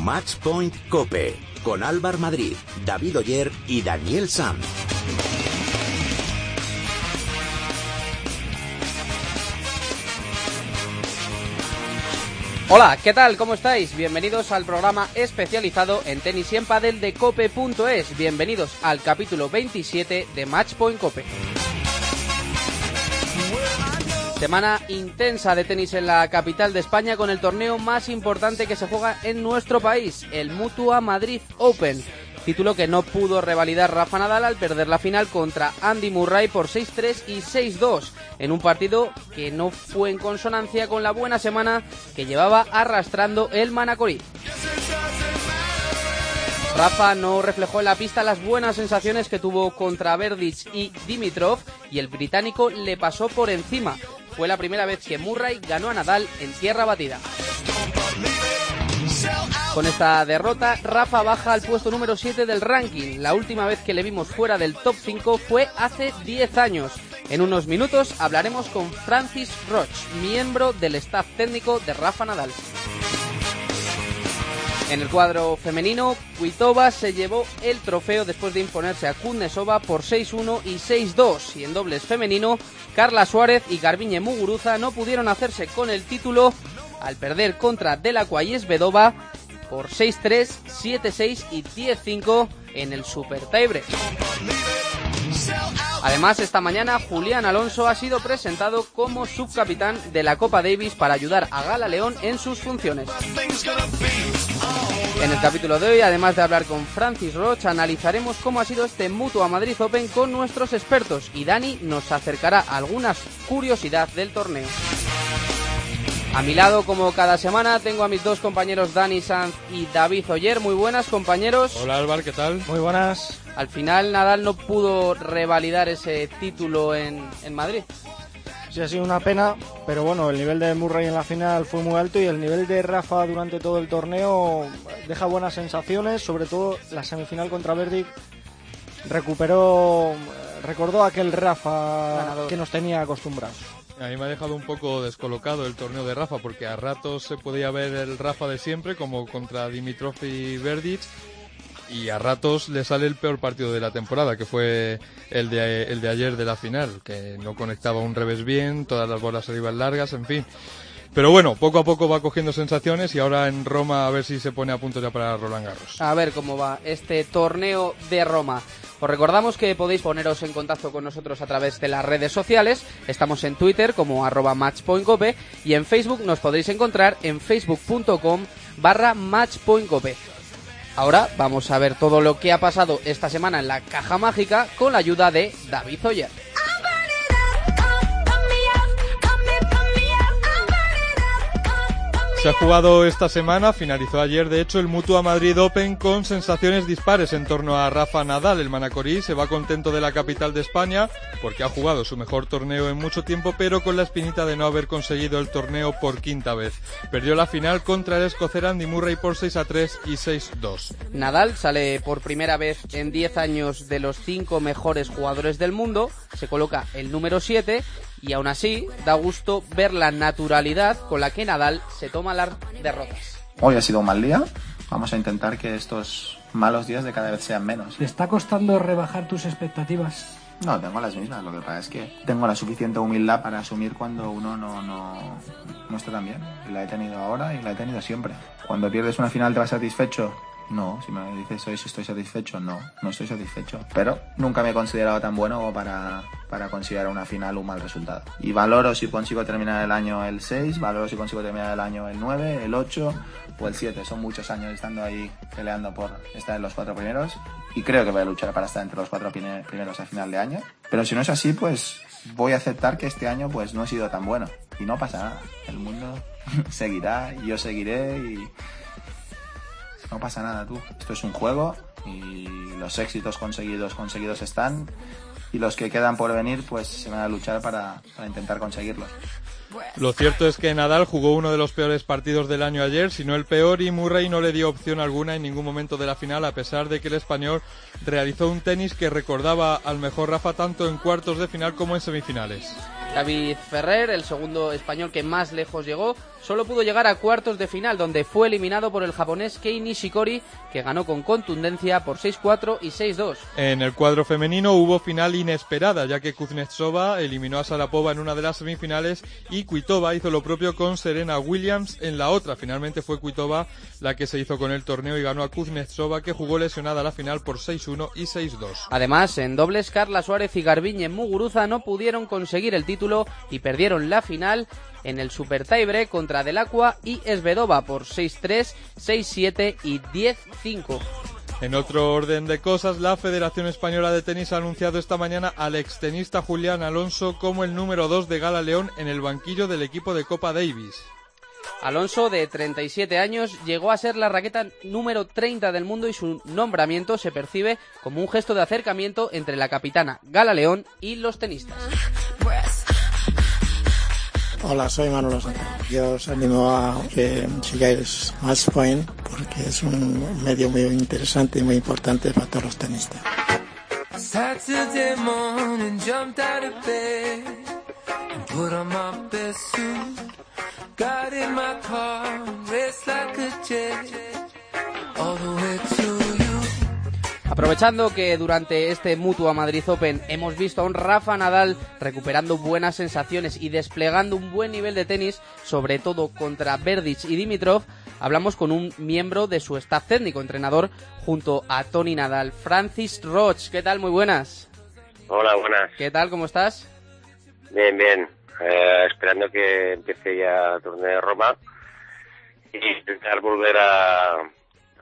Match Point Cope con Álvar Madrid, David Oyer y Daniel Sanz. Hola, ¿qué tal? ¿Cómo estáis? Bienvenidos al programa especializado en tenis y en padel de cope.es. Bienvenidos al capítulo 27 de Matchpoint Cope. Semana intensa de tenis en la capital de España con el torneo más importante que se juega en nuestro país, el Mutua Madrid Open título que no pudo revalidar Rafa Nadal al perder la final contra Andy Murray por 6-3 y 6-2 en un partido que no fue en consonancia con la buena semana que llevaba arrastrando el Manacorí. Rafa no reflejó en la pista las buenas sensaciones que tuvo contra Verdic y Dimitrov y el británico le pasó por encima. Fue la primera vez que Murray ganó a Nadal en tierra batida. Con esta derrota, Rafa baja al puesto número 7 del ranking. La última vez que le vimos fuera del top 5 fue hace 10 años. En unos minutos hablaremos con Francis Roch, miembro del staff técnico de Rafa Nadal. En el cuadro femenino, Kuitova se llevó el trofeo después de imponerse a Kundesova por 6-1 y 6-2. Y en dobles femenino, Carla Suárez y Garbiñe Muguruza no pudieron hacerse con el título al perder contra Delacroix y Esvedova por 6-3, 7-6 y 10-5 en el Super Tiebreak. Además, esta mañana Julián Alonso ha sido presentado como subcapitán de la Copa Davis para ayudar a Gala León en sus funciones. En el capítulo de hoy, además de hablar con Francis Roch, analizaremos cómo ha sido este Mutua Madrid Open con nuestros expertos y Dani nos acercará algunas curiosidades del torneo. A mi lado, como cada semana, tengo a mis dos compañeros Dani Sanz y David Oyer. Muy buenas, compañeros. Hola, Álvaro, ¿qué tal? Muy buenas. Al final, Nadal no pudo revalidar ese título en, en Madrid. Sí, ha sido una pena, pero bueno, el nivel de Murray en la final fue muy alto y el nivel de Rafa durante todo el torneo deja buenas sensaciones, sobre todo la semifinal contra Verdic recuperó, recordó aquel Rafa Ganador. que nos tenía acostumbrados. A mí me ha dejado un poco descolocado el torneo de Rafa, porque a ratos se podía ver el Rafa de siempre, como contra Dimitrov y Verdic, y a ratos le sale el peor partido de la temporada, que fue el de, el de ayer de la final, que no conectaba un revés bien, todas las bolas iban largas, en fin. Pero bueno, poco a poco va cogiendo sensaciones y ahora en Roma a ver si se pone a punto ya para Roland Garros. A ver cómo va este torneo de Roma. Os recordamos que podéis poneros en contacto con nosotros a través de las redes sociales. Estamos en Twitter como arroba y en Facebook nos podéis encontrar en facebook.com barra matchpointcope. Ahora vamos a ver todo lo que ha pasado esta semana en la caja mágica con la ayuda de David Oyer. Se ha jugado esta semana, finalizó ayer de hecho el Mutua Madrid Open con sensaciones dispares en torno a Rafa Nadal. El Manacorí se va contento de la capital de España porque ha jugado su mejor torneo en mucho tiempo pero con la espinita de no haber conseguido el torneo por quinta vez. Perdió la final contra el escocés Andy Murray por 6 a 3 y 6 2. Nadal sale por primera vez en 10 años de los 5 mejores jugadores del mundo, se coloca el número 7 y aún así da gusto ver la naturalidad con la que Nadal se toma las derrotas. Hoy ha sido un mal día. Vamos a intentar que estos malos días de cada vez sean menos. ¿Te está costando rebajar tus expectativas? No, tengo las mismas. Lo que pasa es que tengo la suficiente humildad para asumir cuando uno no, no, no está tan bien. Y la he tenido ahora y la he tenido siempre. Cuando pierdes una final, ¿te vas satisfecho? No, si me dices hoy si estoy satisfecho, no, no estoy satisfecho. Pero nunca me he considerado tan bueno para, para considerar una final un mal resultado. Y valoro si consigo terminar el año el 6, valoro si consigo terminar el año el 9, el 8 o el 7. Son muchos años estando ahí peleando por estar en los cuatro primeros. Y creo que voy a luchar para estar entre los cuatro prime- primeros a final de año. Pero si no es así, pues voy a aceptar que este año pues no he sido tan bueno. Y no pasa nada. El mundo seguirá yo seguiré y no pasa nada tú. Esto es un juego y los éxitos conseguidos, conseguidos están y los que quedan por venir pues se van a luchar para, para intentar conseguirlos. Lo cierto es que Nadal jugó uno de los peores partidos del año ayer, si no el peor, y Murray no le dio opción alguna en ningún momento de la final, a pesar de que el español realizó un tenis que recordaba al mejor Rafa tanto en cuartos de final como en semifinales. David Ferrer, el segundo español que más lejos llegó, solo pudo llegar a cuartos de final, donde fue eliminado por el japonés Kei Nishikori, que ganó con contundencia por 6-4 y 6-2. En el cuadro femenino hubo final inesperada, ya que Kuznetsova eliminó a Sarapova en una de las semifinales y Kuitova hizo lo propio con Serena Williams en la otra. Finalmente fue Kuitova la que se hizo con el torneo y ganó a Kuznetsova, que jugó lesionada a la final por 6-1 y 6-2. Además, en dobles, Carla Suárez y Garbiñe Muguruza no pudieron conseguir el título y perdieron la final en el Super Tiebreak contra Delacqua y Esvedova por 6-3, 6-7 y 10-5. En otro orden de cosas, la Federación Española de Tenis ha anunciado esta mañana al extenista Julián Alonso como el número 2 de Gala León en el banquillo del equipo de Copa Davis. Alonso, de 37 años, llegó a ser la raqueta número 30 del mundo y su nombramiento se percibe como un gesto de acercamiento entre la capitana Gala León y los tenistas. Hola, soy Manolo Santos. Yo os animo a que sigáis Match Point porque es un medio muy interesante y muy importante para todos los tenistas. Saturday morning, jumped out of bed put on my best suit. Got in my car, raced like a jet all the way to. Aprovechando que durante este Mutua Madrid Open hemos visto a un Rafa Nadal recuperando buenas sensaciones y desplegando un buen nivel de tenis, sobre todo contra Verdic y Dimitrov, hablamos con un miembro de su staff técnico, entrenador, junto a Tony Nadal, Francis Roch. ¿Qué tal? Muy buenas. Hola, buenas. ¿Qué tal? ¿Cómo estás? Bien, bien. Eh, esperando que empiece ya el torneo de Roma y intentar volver a,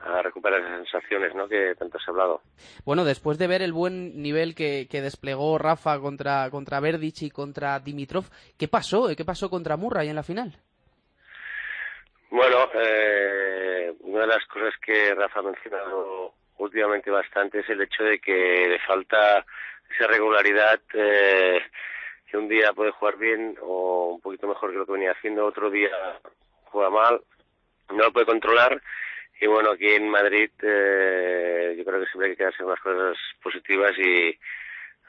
a recuperar esas sensaciones ¿no? que tanto has hablado. Bueno, después de ver el buen nivel que, que desplegó Rafa contra, contra Verdic y contra Dimitrov, ¿qué pasó? ¿Qué pasó contra Murray en la final? Bueno, eh, una de las cosas que Rafa ha mencionado últimamente bastante es el hecho de que le falta esa regularidad eh, que un día puede jugar bien o un poquito mejor que lo que venía haciendo, otro día juega mal, no lo puede controlar y bueno, aquí en Madrid eh, yo creo que siempre hay que quedarse con las cosas positivas y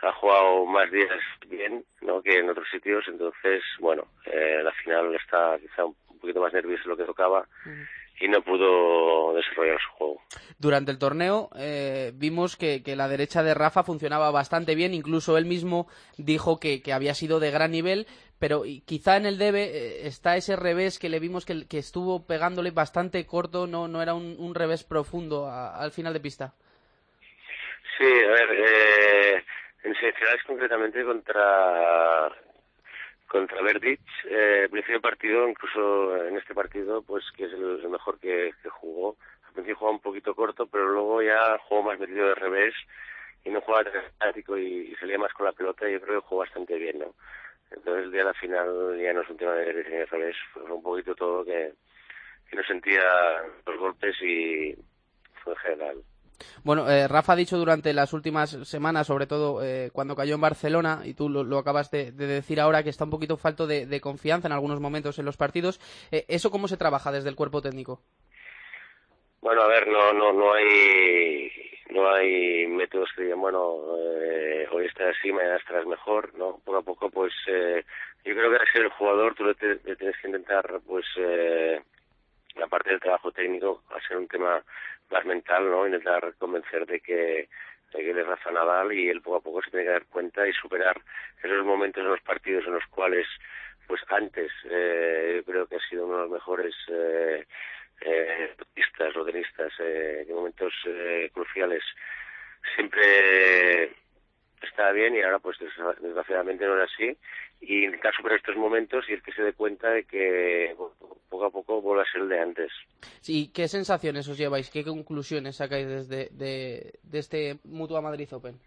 ha jugado más días bien ¿no? que en otros sitios, entonces bueno, eh, la final está quizá un poquito más nervioso de lo que tocaba y no pudo desarrollar su juego. Durante el torneo eh, vimos que, que, la derecha de Rafa funcionaba bastante bien, incluso él mismo dijo que, que había sido de gran nivel, pero quizá en el debe eh, está ese revés que le vimos que, que, estuvo pegándole bastante corto, no, no era un, revés profundo al final de pista. Sí, a ver, eh, en semifinales concretamente contra contra Verdic, eh, principio partido, incluso en este partido, pues que es el, mejor que, que, jugó. Al principio jugaba un poquito corto, pero luego ya jugó más metido de revés y no jugaba tan estático y, y, salía más con la pelota y yo creo que jugó bastante bien, ¿no? Entonces el día de la final ya no es un tema de revés, fue un poquito todo que, que no sentía los golpes y fue en general. Bueno, eh, Rafa ha dicho durante las últimas semanas, sobre todo eh, cuando cayó en Barcelona, y tú lo, lo acabas de, de, decir ahora, que está un poquito falto de, de confianza en algunos momentos en los partidos. Eh, ¿Eso cómo se trabaja desde el cuerpo técnico? Bueno, a ver, no, no, no hay, no hay métodos que digan, bueno, eh, hoy estás así, mañana estarás mejor, ¿no? Poco a poco, pues, eh, yo creo que al ser el jugador tú le, tienes que intentar, pues, eh, la del trabajo técnico, a ser un tema más mental, ¿no? Intentar convencer de que, que él es Rafa Nadal y él poco a poco se tiene que dar cuenta y superar esos momentos en los partidos en los cuales, pues antes, eh, yo creo que ha sido uno de los mejores eh, eh, tenistas o tenistas eh, en momentos eh, cruciales siempre estaba bien y ahora pues desgraciadamente no era así y intentar superar estos momentos y el que se dé cuenta de que poco a poco vuelve a ser el de antes. Sí, ¿qué sensaciones os lleváis? ¿Qué conclusiones sacáis desde de, de este Mutua Madrid Open?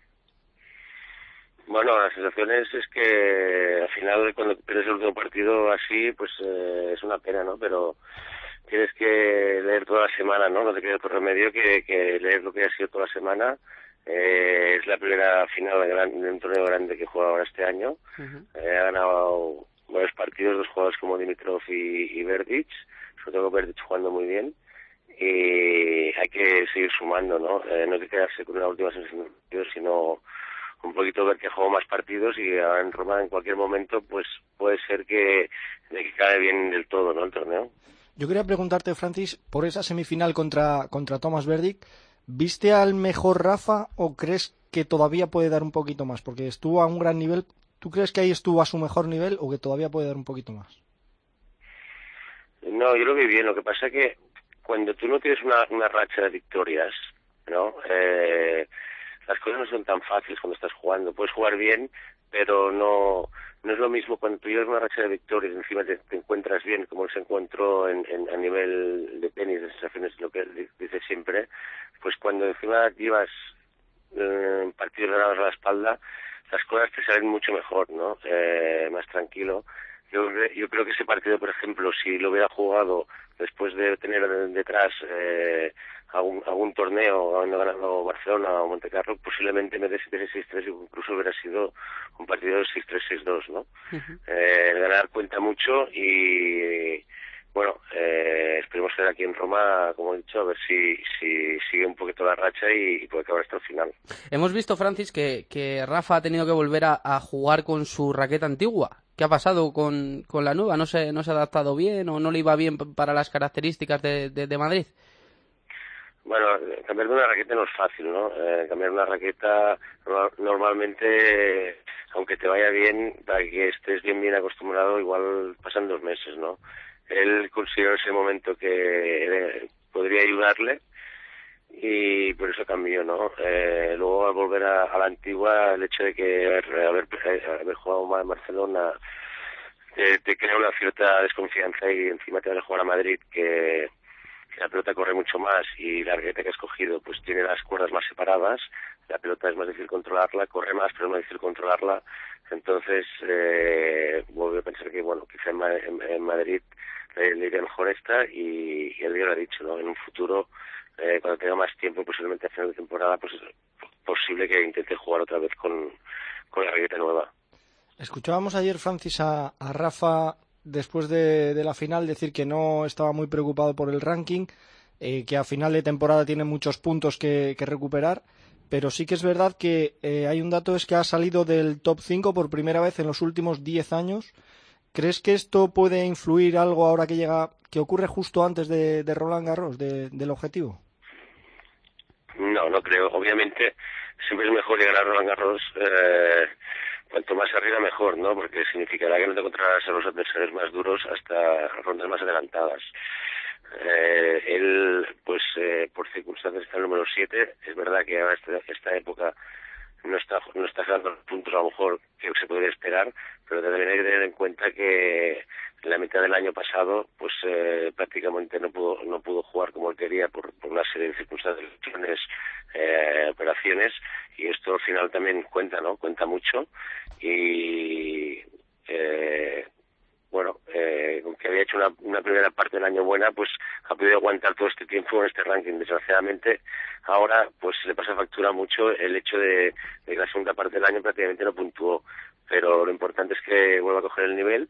Bueno, las sensaciones es que al final cuando pierdes el último partido así, pues eh, es una pena, ¿no? Pero tienes que leer toda la semana, ¿no? No te queda otro remedio que, que leer lo que ha sido toda la semana. Eh, es la primera final de, gran, de, un torneo grande que juega ahora este año. Uh -huh. eh, ha ganado varios partidos, dos jugadores como Dimitrov y, y Verdic, sobre todo Verdic jugando muy bien. Y hay que seguir sumando, ¿no? Eh, no hay que quedarse con una última sensación, sino un poquito ver que juego más partidos y ahora en Roma en cualquier momento pues puede ser que, de que cae bien del todo, ¿no? El torneo. Yo quería preguntarte, Francis, por esa semifinal contra, contra Thomas Verdick, ¿viste al mejor Rafa o crees que todavía puede dar un poquito más? Porque estuvo a un gran nivel. ¿Tú crees que ahí estuvo a su mejor nivel o que todavía puede dar un poquito más? No, yo lo vi bien. Lo que pasa es que cuando tú no tienes una, una racha de victorias, ¿no? Eh, las cosas no son tan fáciles cuando estás jugando. Puedes jugar bien, pero no no es lo mismo cuando tú llevas una racha de victorias, encima te, encuentras bien, como se encontró en, en, a nivel de tenis, de sensaciones, lo que dice siempre, pues cuando encima llevas eh, partidos ganados a la espalda, las cosas te salen mucho mejor, ¿no? Eh, más tranquilo. Yo, yo creo que ese partido, por ejemplo, si lo hubiera jugado después de tener detrás eh, algún, algún torneo, habiendo ganado Barcelona o Montecarlo, posiblemente me des 6-3 incluso hubiera sido un partido de 6-3-6-2, ¿no? eh, el ganar cuenta mucho y bueno, eh, esperemos ser aquí en Roma, como he dicho, a ver si, si sigue un poquito la racha y, puede acabar hasta el final. Hemos visto, Francis, que, que Rafa ha tenido que volver a, a, jugar con su raqueta antigua. ¿Qué ha pasado con, con la nueva? ¿No se, ¿No se ha adaptado bien o no le iba bien para las características de, de, de Madrid? Bueno, cambiar de una raqueta no es fácil, ¿no? Eh, cambiar una raqueta normalmente, aunque te vaya bien, para que estés bien bien acostumbrado, igual pasan dos meses, ¿no? Él consideró ese momento que podría ayudarle y por eso cambió, ¿no? Eh, luego al volver a, la antigua, el hecho de que haber, haber, haber jugado más en Barcelona te, te crea una cierta desconfianza y encima te vas a jugar a Madrid que la pelota corre mucho más y la raqueta que ha escogido pues tiene las cuerdas más separadas, la pelota es más difícil controlarla, corre más pero es más difícil controlarla, entonces eh, vuelvo a pensar que bueno, quizá en, Madrid le, le iría mejor esta y, y él ya lo ha dicho, ¿no? En un futuro, eh, cuando tenga más tiempo, posiblemente a final de temporada, pues es posible que intente jugar otra vez con, con la raqueta nueva. Escuchábamos ayer, Francis, a Rafa después de, de, la final decir que no estaba muy preocupado por el ranking, eh, que a final de temporada tiene muchos puntos que, que recuperar, pero sí que es verdad que eh, hay un dato es que ha salido del top 5 por primera vez en los últimos 10 años. ¿Crees que esto puede influir algo ahora que llega, que ocurre justo antes de, de Roland Garros, de, del objetivo? No, no creo. Obviamente siempre es mejor llegar a Roland Garros eh, cuanto más arriba mejor, ¿no? Porque significará que no te encontrarás a los adversarios más duros hasta rondas más adelantadas. Eh, él, pues eh, por circunstancias está el número 7. Es verdad que ahora esta, esta época no está no está dando los puntos a lo mejor que se podría esperar, pero también hay que tener en cuenta que en la mitad del año pasado pues eh, prácticamente no pudo no pudo jugar como quería por, por una serie de circunstancias, eh, operaciones y esto al final también cuenta, ¿no? Cuenta mucho y eh, bueno, eh, aunque había hecho una, una, primera parte del año buena, pues ha podido aguantar todo este tiempo en este ranking. Desgraciadamente, ahora pues le pasa factura mucho el hecho de, de que la segunda parte del año prácticamente no puntuó. Pero lo importante es que vuelva a coger el nivel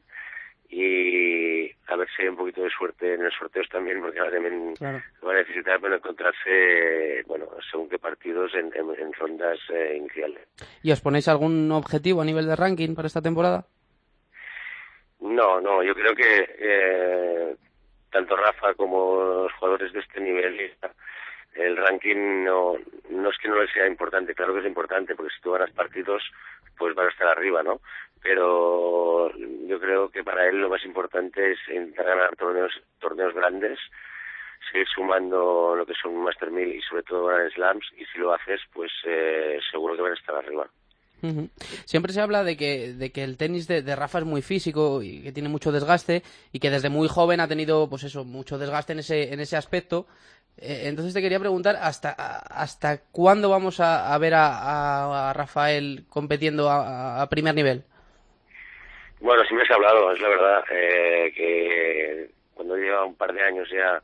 y a ver si hay un poquito de suerte en los sorteos también, porque ahora también claro. va a necesitar bueno, encontrarse, bueno, según qué partidos en, en, en rondas eh, iniciales. ¿Y os ponéis algún objetivo a nivel de ranking para esta temporada? No, no, yo creo que eh, tanto Rafa como los jugadores de este nivel, el ranking no, no es que no les sea importante, claro que es importante, porque si tú ganas partidos, pues van a estar arriba, ¿no? Pero yo creo que para él lo más importante es intentar ganar torneos, torneos grandes, seguir sumando lo que son Master 1000 y sobre todo Grand Slams, y si lo haces, pues eh, seguro que van a estar arriba. Uh. Siempre se habla de que, de que el tenis de, Rafa es muy físico y que tiene mucho desgaste y que desde muy joven ha tenido, pues eso, mucho desgaste en ese, en ese aspecto. Eh, entonces te quería preguntar hasta, hasta cuándo vamos a, a ver a, a, Rafael compitiendo a, a, primer nivel. Bueno, siempre se ha hablado, es la verdad, eh, que cuando lleva un par de años ya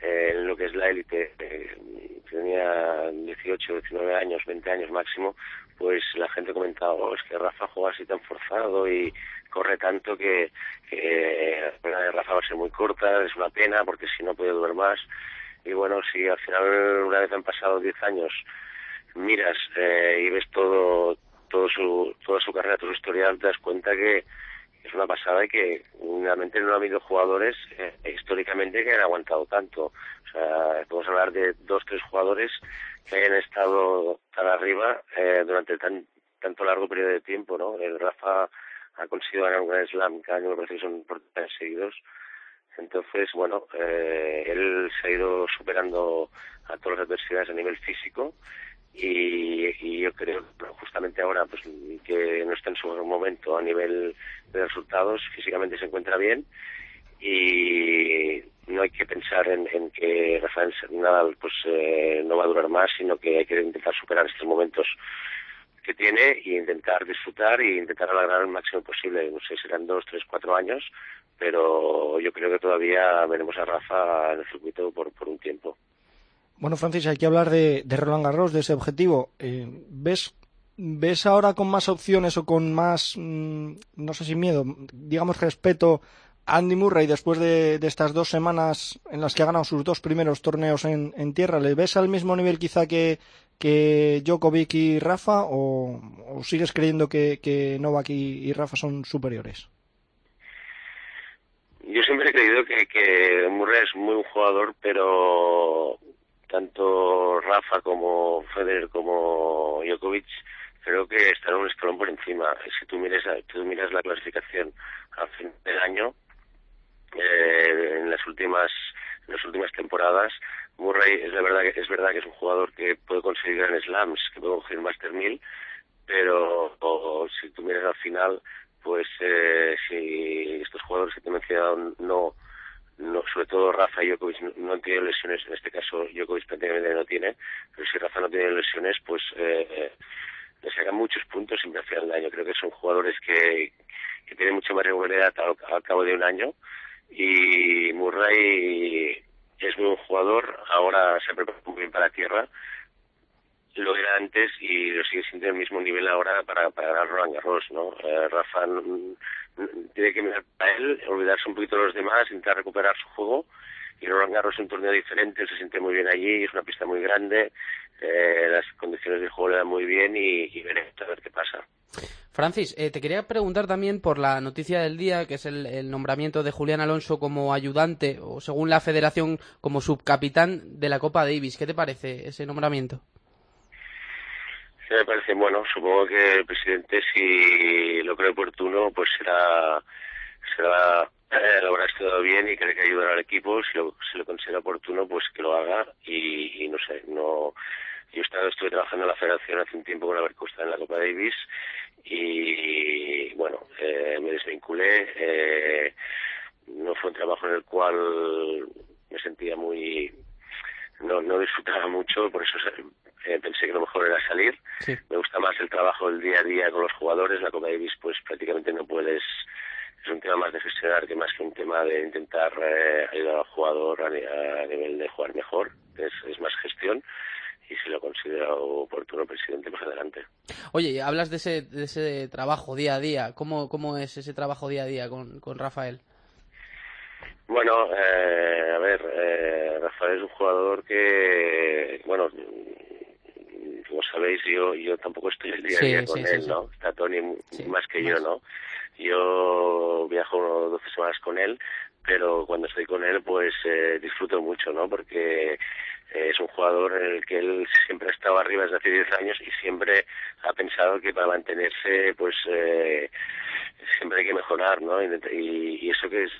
eh, en lo que es la élite, eh, tenía 18, 19 años, 20 años máximo, pues la gente comentaba, oh, es que Rafa juega así tan forzado y corre tanto que, que la de Rafa va a ser muy corta, es una pena porque si no puede durar más. Y bueno, si al final una vez han pasado 10 años miras eh, y ves todo todo su, toda su carrera, toda su historial, te das cuenta que es una pasada y que realmente no ha habido jugadores eh, históricamente que hayan aguantado tanto. O sea, podemos hablar de dos, tres jugadores que hayan estado tan arriba eh, durante tan, tanto largo periodo de tiempo, ¿no? El Rafa ha conseguido ganar un gran slam, cada año me parece que son importantes seguidos. Entonces, bueno, eh, él se ha ido superando a todas las adversidades a nivel físico y, yo creo justamente ahora pues que no está en su momento a nivel de resultados, físicamente se encuentra bien y no hay que pensar en, que Rafael Nadal pues eh, no va a durar más, sino que hay que intentar superar estos momentos que tiene y intentar disfrutar y intentar alargar el máximo posible. No sé, serán dos, tres, cuatro años, pero yo creo que todavía veremos a Rafa en el circuito por, por un tiempo. Bueno, Francis, hay que hablar de, Roland Garros, de ese objetivo. Eh, ¿Ves ¿Ves ahora con más opciones o con más, mm, no sé si miedo, digamos respeto a Andy Murray después de, estas dos semanas en las que ha ganado sus dos primeros torneos en, en tierra? ¿Le ves al mismo nivel quizá que, que Djokovic y Rafa o, sigues creyendo que, Novak y, Rafa son superiores? Yo siempre he creído que, que Murray es muy buen jugador, pero tanto Rafa como Federer como Djokovic creo que están un escalón por encima. Si tú miras, tú miras la clasificación al fin del año, eh, en las últimas las últimas temporadas, Murray es la verdad que es verdad que es un jugador que puede conseguir Grand slams, que puede conseguir Master 1000, pero o, si tú miras al final, pues eh, si estos jugadores que te he mencionado no no, sobre todo Rafa y Djokovic no, han tenido lesiones, en este caso Djokovic prácticamente no tiene, pero si Rafa no tiene lesiones, pues eh, le sacan muchos puntos siempre al final del año. Creo que son jugadores que, que tienen mucha más regularidad al, cabo de un año y Murray es muy buen jugador, ahora se prepara muy bien para tierra, lo era antes y lo sigue siendo el mismo nivel ahora para, para ganar Roland Garros, ¿no? Eh, Rafa tiene que mirar para él, olvidarse un poquito de los demás, intentar recuperar su juego y Roland Garros es un torneo diferente, se siente muy bien allí, es una pista muy grande, eh, las condiciones de juego le dan muy bien y, y veremos a ver qué pasa. Francis, eh, te quería preguntar también por la noticia del día, que es el, el, nombramiento de Julián Alonso como ayudante o según la federación como subcapitán de la Copa Davis. ¿Qué te parece ese nombramiento? Me parece bueno. Supongo que el presidente, si lo cree oportuno, pues será será eh, lo habrá estudiado bien y cree que ayudará al equipo. Si lo, si lo considera oportuno, pues que lo haga y, y no sé, no yo estaba, estuve trabajando en la federación hace un tiempo con la Costa en la Copa Davis y bueno, eh, me desvinculé. Eh, no fue un trabajo en el cual me sentía muy... No, no disfrutaba mucho, por eso eh, pensé que lo mejor era salir. Sí. Me gusta más el trabajo del día a día con los jugadores. La Copa Davis pues prácticamente no puedes es un tema más de gestionar que más que un tema de intentar eh, ayudar al jugador a, a, nivel de jugar mejor, es, es más gestión y si lo considera oportuno presidente más adelante. Oye, hablas de ese, de ese trabajo día a día. ¿Cómo, cómo es ese trabajo día a día con, con Rafael? Bueno, eh, a ver, eh, Rafael es un jugador que, bueno, como sabéis, yo yo tampoco estoy el día a día sí, con sí, él, sí, ¿no? Está Tony más que más. yo, ¿no? Yo viajo 12 semanas con él, pero cuando estoy con él, pues eh, disfruto mucho, ¿no? Porque es un jugador en el que él siempre ha estado arriba desde hace 10 años y siempre ha pensado que para mantenerse pues eh, siempre hay que mejorar no y, y eso que es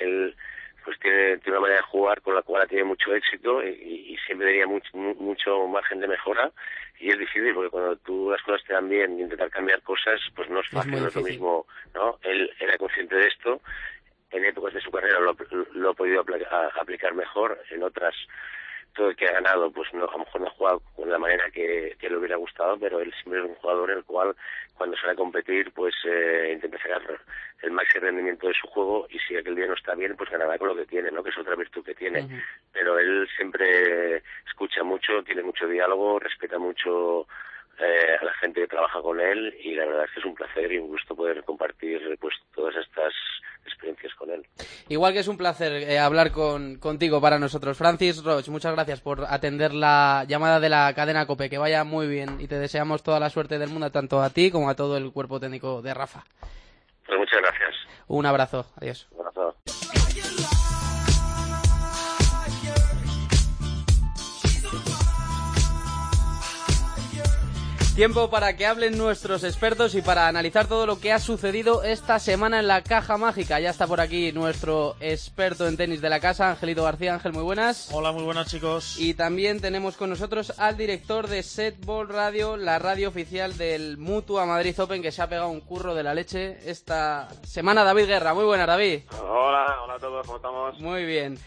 él pues tiene, tiene, una manera de jugar con la cual tiene mucho éxito y, y siempre tenía mucho, mucho margen de mejora. Y es difícil porque cuando tú las cosas te dan bien y intentar cambiar cosas pues no es fácil, es no es lo mismo no él era consciente de esto. En épocas de su carrera lo, lo ha podido aplicar mejor en otras todo el que ha ganado, pues no, a lo mejor no ha jugado con la manera que, que le hubiera gustado, pero él siempre es un jugador el cual cuando sale a competir pues eh, intenta sacar el máximo rendimiento de su juego y si aquel día no está bien pues ganará con lo que tiene, ¿no? que es otra virtud que tiene. Uh -huh. Pero él siempre escucha mucho, tiene mucho diálogo, respeta mucho eh, a la gente que trabaja con él y la verdad es que es un placer y un gusto poder compartir pues todas estas experiencias con él. Igual que es un placer eh, hablar con, contigo para nosotros. Francis Roche, muchas gracias por atender la llamada de la cadena COPE. Que vaya muy bien y te deseamos toda la suerte del mundo, tanto a ti como a todo el cuerpo técnico de Rafa. Pues muchas gracias. Un abrazo. Adiós. Un Tiempo para que hablen nuestros expertos y para analizar todo lo que ha sucedido esta semana en la caja mágica. Ya está por aquí nuestro experto en tenis de la casa, Angelito García. Ángel, muy buenas. Hola, muy buenas chicos. Y también tenemos con nosotros al director de Setball Radio, la radio oficial del Mutua Madrid Open, que se ha pegado un curro de la leche esta semana. David Guerra, muy buenas, David. Hola, hola a todos, ¿cómo estamos? Muy bien.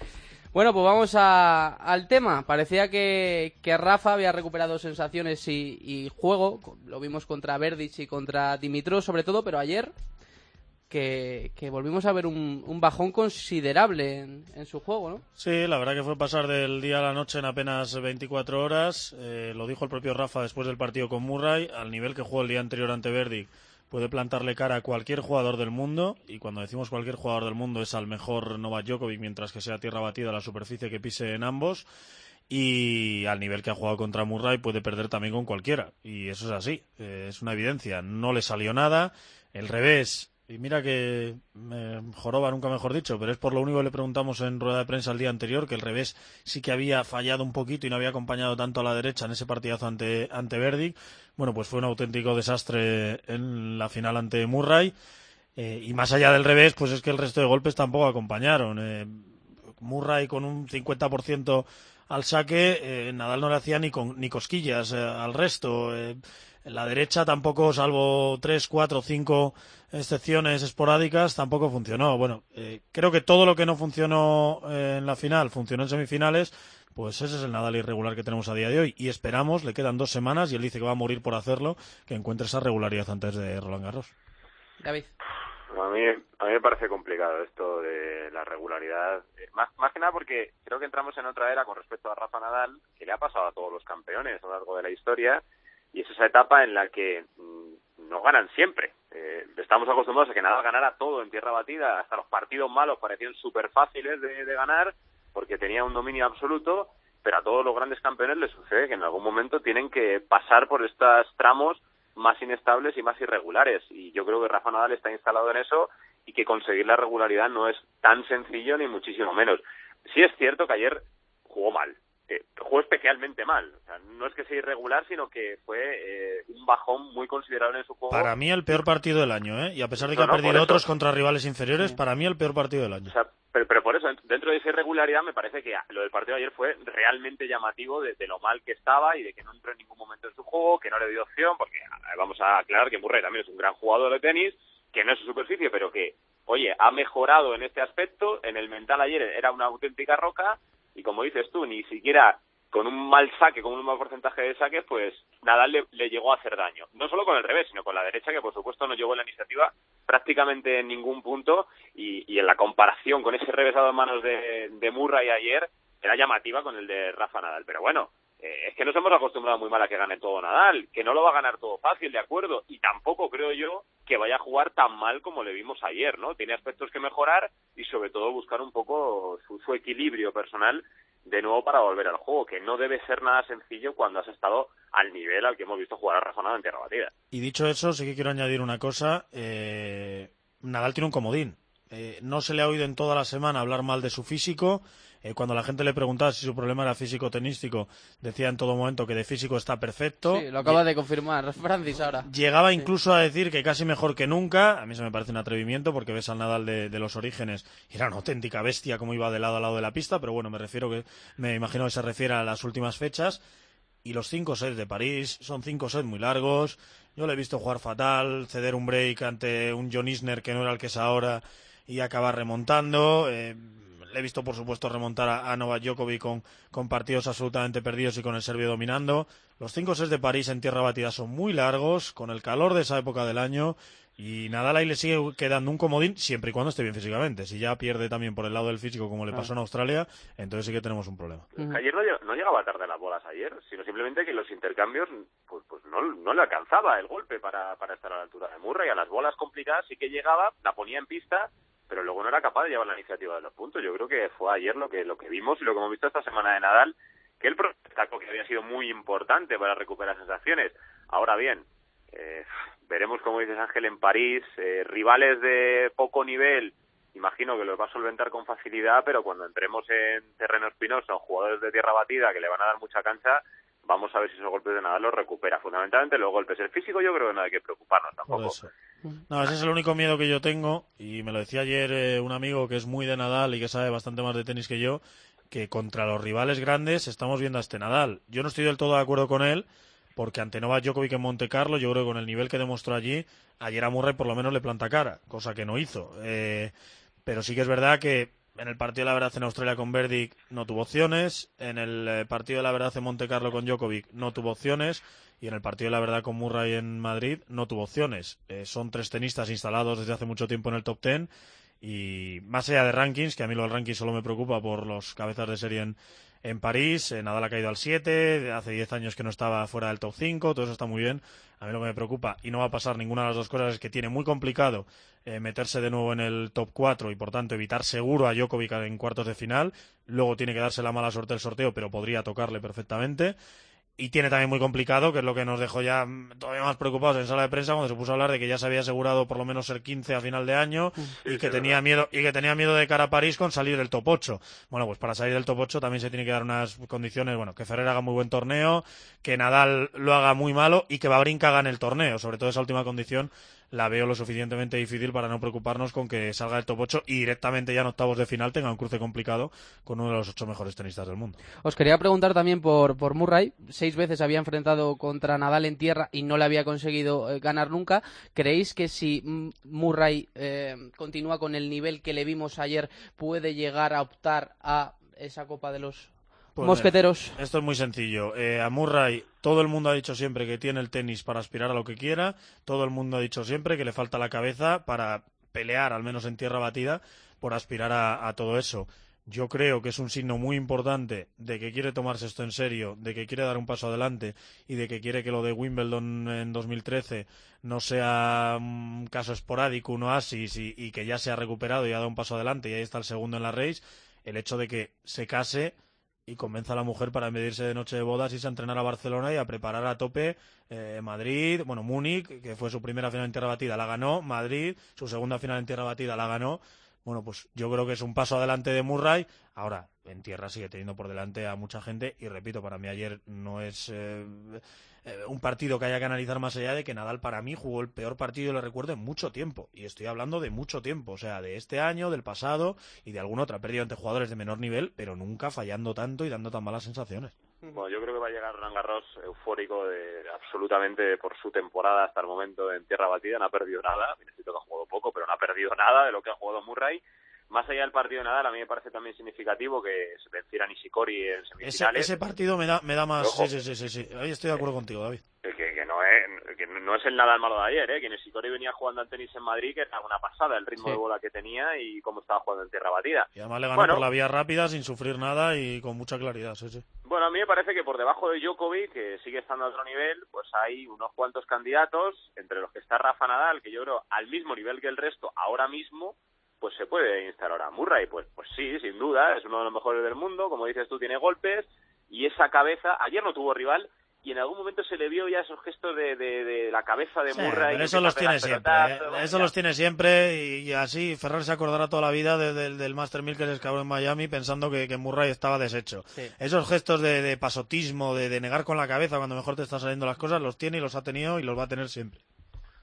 Bueno, pues vamos a- al tema. Parecía que, Rafa había recuperado sensaciones y, juego. Lo vimos contra Verdic y contra Dimitrov sobre todo, pero ayer que, que volvimos a ver un, un bajón considerable en, en su juego, ¿no? Sí, la verdad que fue pasar del día a la noche en apenas 24 horas. Eh, lo dijo el propio Rafa después del partido con Murray. Al nivel que jugó el día anterior ante Verdic, puede plantarle cara a cualquier jugador del mundo. Y cuando decimos cualquier jugador del mundo es al mejor Novak Djokovic, mientras que sea tierra batida la superficie que pise en ambos. Y al nivel que ha jugado contra Murray puede perder también con cualquiera. Y eso es así, eh, es una evidencia. No le salió nada. El revés y mira que me joroba, nunca mejor dicho, pero es por lo único que le preguntamos en rueda de prensa el día anterior, que el revés sí que había fallado un poquito y no había acompañado tanto a la derecha en ese partidazo ante, ante Verdic. Bueno, pues fue un auténtico desastre en la final ante Murray. Eh, y más allá del revés, pues es que el resto de golpes tampoco acompañaron. Eh, Murray con un 50% al saque, eh, Nadal no le hacía ni, con, ni cosquillas eh, al resto. En la derecha tampoco, salvo tres, cuatro, cinco excepciones esporádicas, tampoco funcionó. Bueno, eh, creo que todo lo que no funcionó eh, en la final funcionó en semifinales. Pues ese es el Nadal irregular que tenemos a día de hoy. Y esperamos, le quedan dos semanas y él dice que va a morir por hacerlo, que encuentre esa regularidad antes de Roland Garros. David. A mí, a mí me parece complicado esto de la regularidad. Eh, Más, más que nada porque creo que entramos en otra era con respecto a Rafa Nadal, que le ha pasado a todos los campeones a lo largo de la historia, y es esa etapa en la que mm, no ganan siempre. Eh, estamos acostumbrados a que Nadal ganara todo en tierra batida, hasta los partidos malos parecían súper fáciles de, de ganar, porque tenía un dominio absoluto, pero a todos los grandes campeones les sucede que en algún momento tienen que pasar por estos tramos más inestables y más irregulares. Y yo creo que Rafa Nadal está instalado en eso y que conseguir la regularidad no es tan sencillo ni muchísimo menos. Sí es cierto que ayer jugó mal, eh, jugó especialmente mal. O sea, no es que sea irregular, sino que fue eh, un bajón muy considerable en su juego. Para mí el peor partido del año, ¿eh? Y a pesar de que No, ha no, perdido otros contra rivales inferiores, para mí el peor partido del año. O sea, pero, pero por eso, dentro de esa irregularidad, me parece que lo del partido de ayer fue realmente llamativo de, de lo mal que estaba y de que no entró en ningún momento en su juego, que no le dio opción, porque vamos a aclarar que Murray también es un gran jugador de tenis, que no es su superficie, pero que, oye, ha mejorado en este aspecto. En el mental ayer era una auténtica roca y como dices tú, ni siquiera con un mal saque, con un mal porcentaje de saques, pues Nadal le, le llegó a hacer daño. No solo con el revés, sino con la derecha, que por supuesto no llegó en la iniciativa prácticamente en ningún punto y, y en la comparación con ese revesado en manos de, de Murray ayer era llamativa con el de Rafa Nadal. Pero bueno, eh, es que nos hemos acostumbrado muy mal a que gane todo Nadal, que no lo va a ganar todo fácil, de acuerdo, y tampoco creo yo que vaya a jugar tan mal como le vimos ayer, ¿no? Tiene aspectos que mejorar y sobre todo buscar un poco su, su equilibrio personal de nuevo para volver al juego, que no debe ser nada sencillo cuando has estado al nivel al que hemos visto jugar a Rafa Nadal en tierra batida. Y dicho eso, sí que quiero añadir una cosa. Eh, Nadal tiene un comodín. Eh, no se le ha oído en toda la semana hablar mal de su físico. Eh, cuando la gente le preguntaba si su problema era físico-tenístico, decía en todo momento que de físico está perfecto. Sí, lo acaba de confirmar Francis ahora. Llegaba incluso a decir que casi mejor que nunca. A mí se me parece un atrevimiento porque ves al Nadal de, de los orígenes y era una auténtica bestia como iba de lado a lado de la pista, pero bueno, me refiero que me imagino que se refiere a las últimas fechas. Y los cinco sets de París son cinco sets muy largos. Yo le he visto jugar fatal, ceder un break ante un John Isner que no era el que es ahora y acabar remontando. Eh, le he visto, por supuesto, remontar a, a Novak Djokovic con, con partidos absolutamente perdidos y con el serbio dominando. Los cinco sets de París en tierra batida son muy largos, con el calor de esa época del año. Y Nadal ahí le sigue quedando un comodín siempre y cuando esté bien físicamente. Si ya pierde también por el lado del físico como le pasó en Australia, entonces sí que tenemos un problema. Ayer no, lleg- no llegaba tarde las bolas ayer, sino simplemente que los intercambios pues, pues no, no le alcanzaba el golpe para, para estar a la altura de Murray. A las bolas complicadas sí que llegaba, la ponía en pista, pero luego no era capaz de llevar la iniciativa de los puntos. Yo creo que fue ayer lo que, lo que vimos y lo que hemos visto esta semana de Nadal, que el destacó que había sido muy importante para recuperar sensaciones. Ahora bien, eh, veremos, como dices Ángel, en París, eh, rivales de poco nivel, imagino que los va a solventar con facilidad, pero cuando entremos en terreno espinoso, jugadores de tierra batida que le van a dar mucha cancha, vamos a ver si esos golpes de Nadal los recupera. Fundamentalmente los golpes. El físico yo creo que no hay que preocuparnos tampoco. No, ese es el único miedo que yo tengo, y me lo decía ayer eh, un amigo que es muy de Nadal y que sabe bastante más de tenis que yo, que contra los rivales grandes estamos viendo a este Nadal. Yo no estoy del todo de acuerdo con él, porque ante Novak Djokovic en Monte Carlo, yo creo que con el nivel que demostró allí, ayer a Murray por lo menos le planta cara, cosa que no hizo. Eh, pero sí que es verdad que en el partido de la verdad en Australia con Verdic no tuvo opciones, en el eh, partido de la verdad en Monte Carlo con Djokovic no tuvo opciones y en el partido de la verdad con Murray en Madrid no tuvo opciones. Eh, son tres tenistas instalados desde hace mucho tiempo en el top ten y más allá de rankings, que a mí lo del ranking solo me preocupa por los cabezas de serie en, en París, eh, Nadal ha caído al 7, hace 10 años que no estaba fuera del top 5, todo eso está muy bien. A mí lo que me preocupa, y no va a pasar ninguna de las dos cosas, es que tiene muy complicado eh, meterse de nuevo en el top 4 y por tanto evitar seguro a Djokovic en cuartos de final. Luego tiene que darse la mala suerte del sorteo, pero podría tocarle perfectamente y tiene también muy complicado, que es lo que nos dejó ya todavía más preocupados en sala de prensa cuando se puso a hablar de que ya se había asegurado por lo menos ser 15 a final de año y que tenía miedo y que tenía miedo de cara a París con salir del top 8. Bueno, pues para salir del top 8 también se tiene que dar unas condiciones, bueno, que Ferrer haga muy buen torneo, que Nadal lo haga muy malo y que Babrinka gane el torneo, sobre todo esa última condición la veo lo suficientemente difícil para no preocuparnos con que salga el top 8 y directamente ya en octavos de final tenga un cruce complicado con uno de los ocho mejores tenistas del mundo. Os quería preguntar también por, por Murray. Seis veces había enfrentado contra Nadal en tierra y no le había conseguido eh, ganar nunca. ¿Creéis que si Murray eh, continúa con el nivel que le vimos ayer puede llegar a optar a esa Copa de los pues Mosqueteros. esto es muy sencillo. Eh, a Murray, todo el mundo ha dicho siempre que tiene el tenis para aspirar a lo que quiera. Todo el mundo ha dicho siempre que le falta la cabeza para pelear, al menos en tierra batida, por aspirar a, todo eso. Yo creo que es un signo muy importante de que quiere tomarse esto en serio, de que quiere dar un paso adelante y de que quiere que lo de Wimbledon en 2013 no sea un caso esporádico, un oasis y, y que ya se ha recuperado y ha dado un paso adelante y ahí está el segundo en la race. El hecho de que se case y convenza a la mujer para medirse de noche de bodas y se a entrenar a Barcelona y a preparar a tope eh, Madrid, bueno, Múnich, que fue su primera final en tierra batida, la ganó, Madrid, su segunda final en tierra batida, la ganó. Bueno, pues yo creo que es un paso adelante de Murray. Ahora, en tierra sigue teniendo por delante a mucha gente y repito, para mí ayer no es eh, eh, un partido que haya que analizar más allá de que Nadal para mí jugó el peor partido, lo recuerdo, en mucho tiempo. Y estoy hablando de mucho tiempo, o sea, de este año, del pasado y de alguna otra pérdida ante jugadores de menor nivel, pero nunca fallando tanto y dando tan malas sensaciones. Bueno, yo creo que va a llegar Roland Garros eufórico de, absolutamente por su temporada hasta el momento en tierra batida. No ha perdido nada. Necesito que ha jugado poco, pero no ha perdido nada de lo que ha jugado Murray más allá del partido de Nadal, a mí me parece también significativo que se venciera Nishikori en semifinales. Ese, ese partido me da, me da más... Sí, sí, sí, sí, Ahí estoy de acuerdo contigo, David. Que, que, no es, que no es el Nadal malo de ayer, ¿eh? que Nishikori venía jugando al tenis en Madrid, que era una pasada el ritmo de bola que tenía y cómo estaba jugando en tierra batida. Y además le ganó por la vía rápida, sin sufrir nada y con mucha claridad, sí, sí. Bueno, a mí me parece que por debajo de Djokovic, que sigue estando a otro nivel, pues hay unos cuantos candidatos, entre los que está Rafa Nadal, que yo creo al mismo nivel que el resto ahora mismo, pues se puede instalar a Murray. Pues, pues sí, sin duda, es uno de los mejores del mundo, como dices tú, tiene golpes y esa cabeza, ayer no tuvo rival y en algún momento se le vio ya esos gestos de, de, la cabeza de Murray. Pero eso los tiene siempre, ¿eh? eso los tiene siempre y, así Ferrer se acordará toda la vida del Master 1000 que se escapó en Miami pensando que, que Murray estaba deshecho. Esos gestos de, pasotismo, de, de negar con la cabeza cuando mejor te están saliendo las cosas, los tiene y los ha tenido y los va a tener siempre.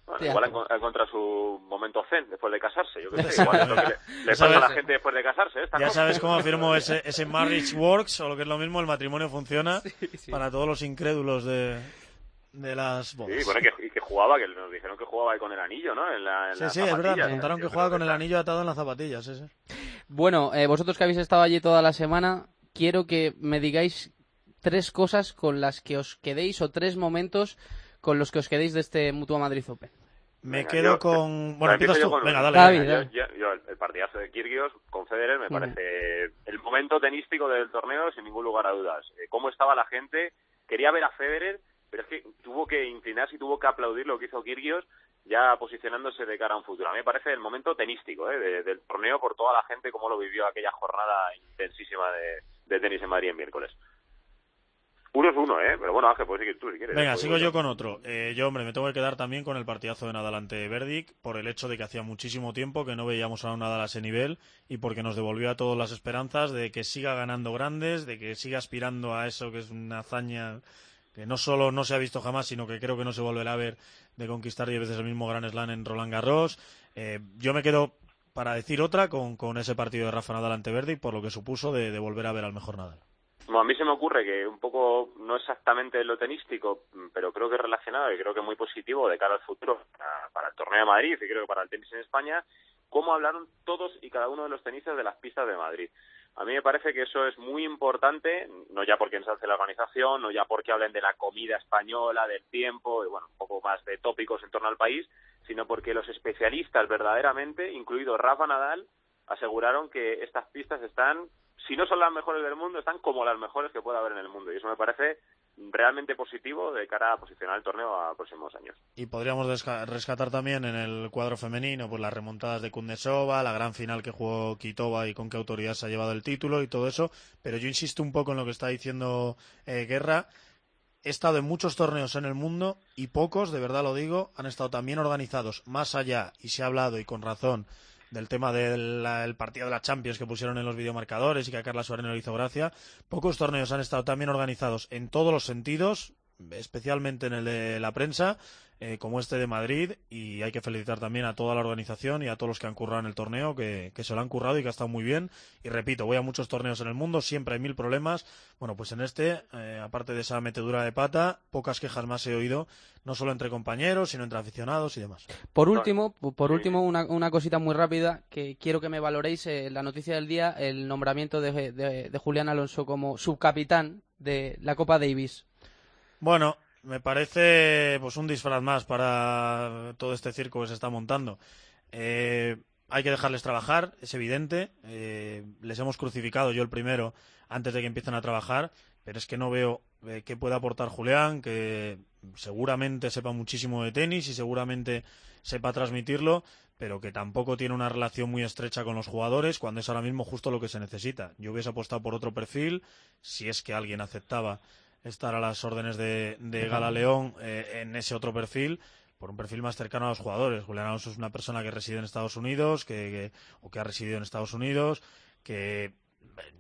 Bueno, igual encuentra su momento zen después de casarse. Yo sé, igual es lo que le, pasa a la gente después de casarse. ya sabes cómo afirmó ese, ese Marriage Works, o lo que es lo mismo, el matrimonio funciona para todos los incrédulos de, de las bodas. Sí, bueno, y que, jugaba, que nos dijeron que jugaba con el anillo, ¿no? En la, sí, sí, es verdad, me contaron que jugaba con el anillo atado en las zapatillas, sí, sí. Bueno, eh, vosotros que habéis estado allí toda la semana, quiero que me digáis tres cosas con las que os quedéis o tres momentos con los que os quedéis de este Mutua Madrid Open. Me quedo con. Bueno, empiezas tú. Venga, dale. Yo, el partidazo de Kirgios con Federer me parece el momento tenístico del torneo sin ningún lugar a dudas. Eh, cómo estaba la gente. Quería ver a Federer, pero es que tuvo que inclinarse y tuvo que aplaudir lo que hizo Kirgios ya posicionándose de cara a un futuro. A mí me parece el momento tenístico ¿eh? del torneo por toda la gente, como lo vivió aquella jornada intensísima de, de tenis en Madrid en miércoles. Uno es uno, ¿eh? Pero bueno, Ángel, puedes seguir tú si quieres. Venga, sigo yo con otro. Eh, yo, hombre, me tengo que quedar también con el partidazo de Nadal ante Verdic por el hecho de que hacía muchísimo tiempo que no veíamos a un Nadal a ese nivel y porque nos devolvió a todos las esperanzas de que siga ganando grandes, de que siga aspirando a eso que es una hazaña que no solo no se ha visto jamás, sino que creo que no se volverá a ver de conquistar diez veces el mismo Gran Slam en Roland Garros. Eh, yo me quedo, para decir otra, con, con ese partido de Rafa Nadal ante Verdic por lo que supuso de, de volver a ver al mejor Nadal. Bueno, a mí se me ocurre que un poco, no exactamente lo tenístico, pero creo que relacionado y creo que muy positivo de cara al futuro para, para, el torneo de Madrid y creo que para el tenis en España, cómo hablaron todos y cada uno de los tenistas de las pistas de Madrid. A mí me parece que eso es muy importante, no ya porque ensalce la organización, no ya porque hablen de la comida española, del tiempo y bueno, un poco más de tópicos en torno al país, sino porque los especialistas verdaderamente, incluido Rafa Nadal, aseguraron que estas pistas están si no son las mejores del mundo, están como las mejores que pueda haber en el mundo. Y eso me parece realmente positivo de cara a posicionar el torneo a próximos años. Y podríamos rescatar también en el cuadro femenino pues las remontadas de Kundesova, la gran final que jugó Kitova y con qué autoridad se ha llevado el título y todo eso. Pero yo insisto un poco en lo que está diciendo eh, Guerra. He estado en muchos torneos en el mundo y pocos, de verdad lo digo, han estado también organizados más allá, y se ha hablado y con razón, del tema del partido de la Champions que pusieron en los videomarcadores y que a Carla Suárez le hizo gracia. Pocos torneos han estado también organizados en todos los sentidos, especialmente en el de la prensa, eh, como este de Madrid y hay que felicitar también a toda la organización y a todos los que han currado en el torneo, que, que, se lo han currado y que ha estado muy bien. Y repito, voy a muchos torneos en el mundo, siempre hay mil problemas. Bueno, pues en este, eh, aparte de esa metedura de pata, pocas quejas más he oído, no solo entre compañeros, sino entre aficionados y demás. Por último, por último una, una cosita muy rápida que quiero que me valoréis, eh, la noticia del día, el nombramiento de, de, de Julián Alonso como subcapitán de la Copa Davis. Bueno, me parece pues un disfraz más para todo este circo que se está montando. Eh, hay que dejarles trabajar, es evidente. Eh, les hemos crucificado yo el primero antes de que empiecen a trabajar, pero es que no veo eh, qué puede aportar Julián, que seguramente sepa muchísimo de tenis y seguramente sepa transmitirlo, pero que tampoco tiene una relación muy estrecha con los jugadores cuando es ahora mismo justo lo que se necesita. Yo hubiese apostado por otro perfil, si es que alguien aceptaba estar a las órdenes de, de Gala León eh, en ese otro perfil por un perfil más cercano a los jugadores. Julián Alonso es una persona que reside en Estados Unidos que, que, o que ha residido en Estados Unidos, que